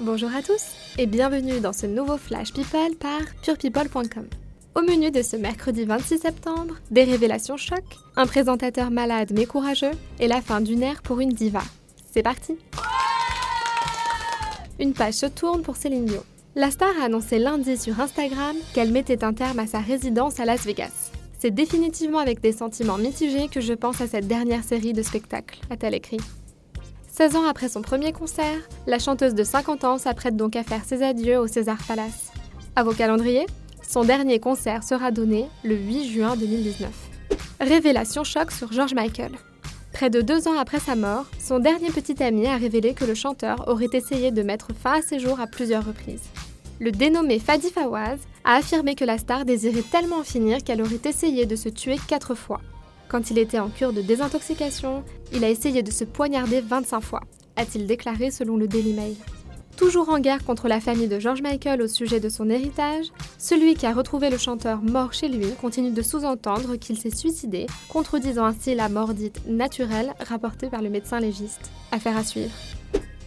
Bonjour à tous et bienvenue dans ce nouveau Flash People par purepeople.com. Au menu de ce mercredi 26 septembre, des révélations choc, un présentateur malade mais courageux et la fin d'une ère pour une diva. C'est parti Une page se tourne pour Céline Dion. La star a annoncé lundi sur Instagram qu'elle mettait un terme à sa résidence à Las Vegas. C'est définitivement avec des sentiments mitigés que je pense à cette dernière série de spectacles, a-t-elle écrit. 16 ans après son premier concert, la chanteuse de 50 ans s'apprête donc à faire ses adieux au César Palace. À vos calendriers, son dernier concert sera donné le 8 juin 2019. Révélation choc sur George Michael. Près de deux ans après sa mort, son dernier petit ami a révélé que le chanteur aurait essayé de mettre fin à ses jours à plusieurs reprises. Le dénommé Fadi Fawaz a affirmé que la star désirait tellement en finir qu'elle aurait essayé de se tuer quatre fois. Quand il était en cure de désintoxication, il a essayé de se poignarder 25 fois, a-t-il déclaré selon le Daily Mail. Toujours en guerre contre la famille de George Michael au sujet de son héritage, celui qui a retrouvé le chanteur mort chez lui continue de sous-entendre qu'il s'est suicidé, contredisant ainsi la mort dite naturelle rapportée par le médecin légiste. Affaire à suivre.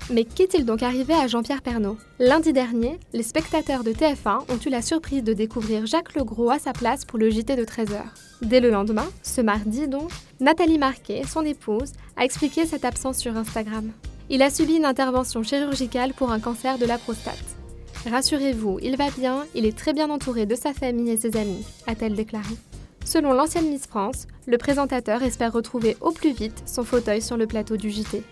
Mais qu'est-il donc arrivé à Jean-Pierre Pernaud? Lundi dernier, les spectateurs de TF1 ont eu la surprise de découvrir Jacques Legros à sa place pour le JT de 13h. Dès le lendemain, ce mardi donc, Nathalie Marquet, son épouse, a expliqué cette absence sur Instagram. Il a subi une intervention chirurgicale pour un cancer de la prostate. Rassurez-vous, il va bien, il est très bien entouré de sa famille et ses amis, a-t-elle déclaré. Selon l'ancienne Miss France, le présentateur espère retrouver au plus vite son fauteuil sur le plateau du JT.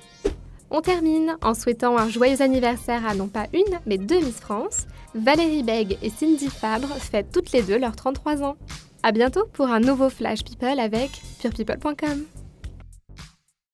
On termine en souhaitant un joyeux anniversaire à non pas une, mais deux Miss France. Valérie Beg et Cindy Fabre fêtent toutes les deux leurs 33 ans. A bientôt pour un nouveau Flash People avec purepeople.com.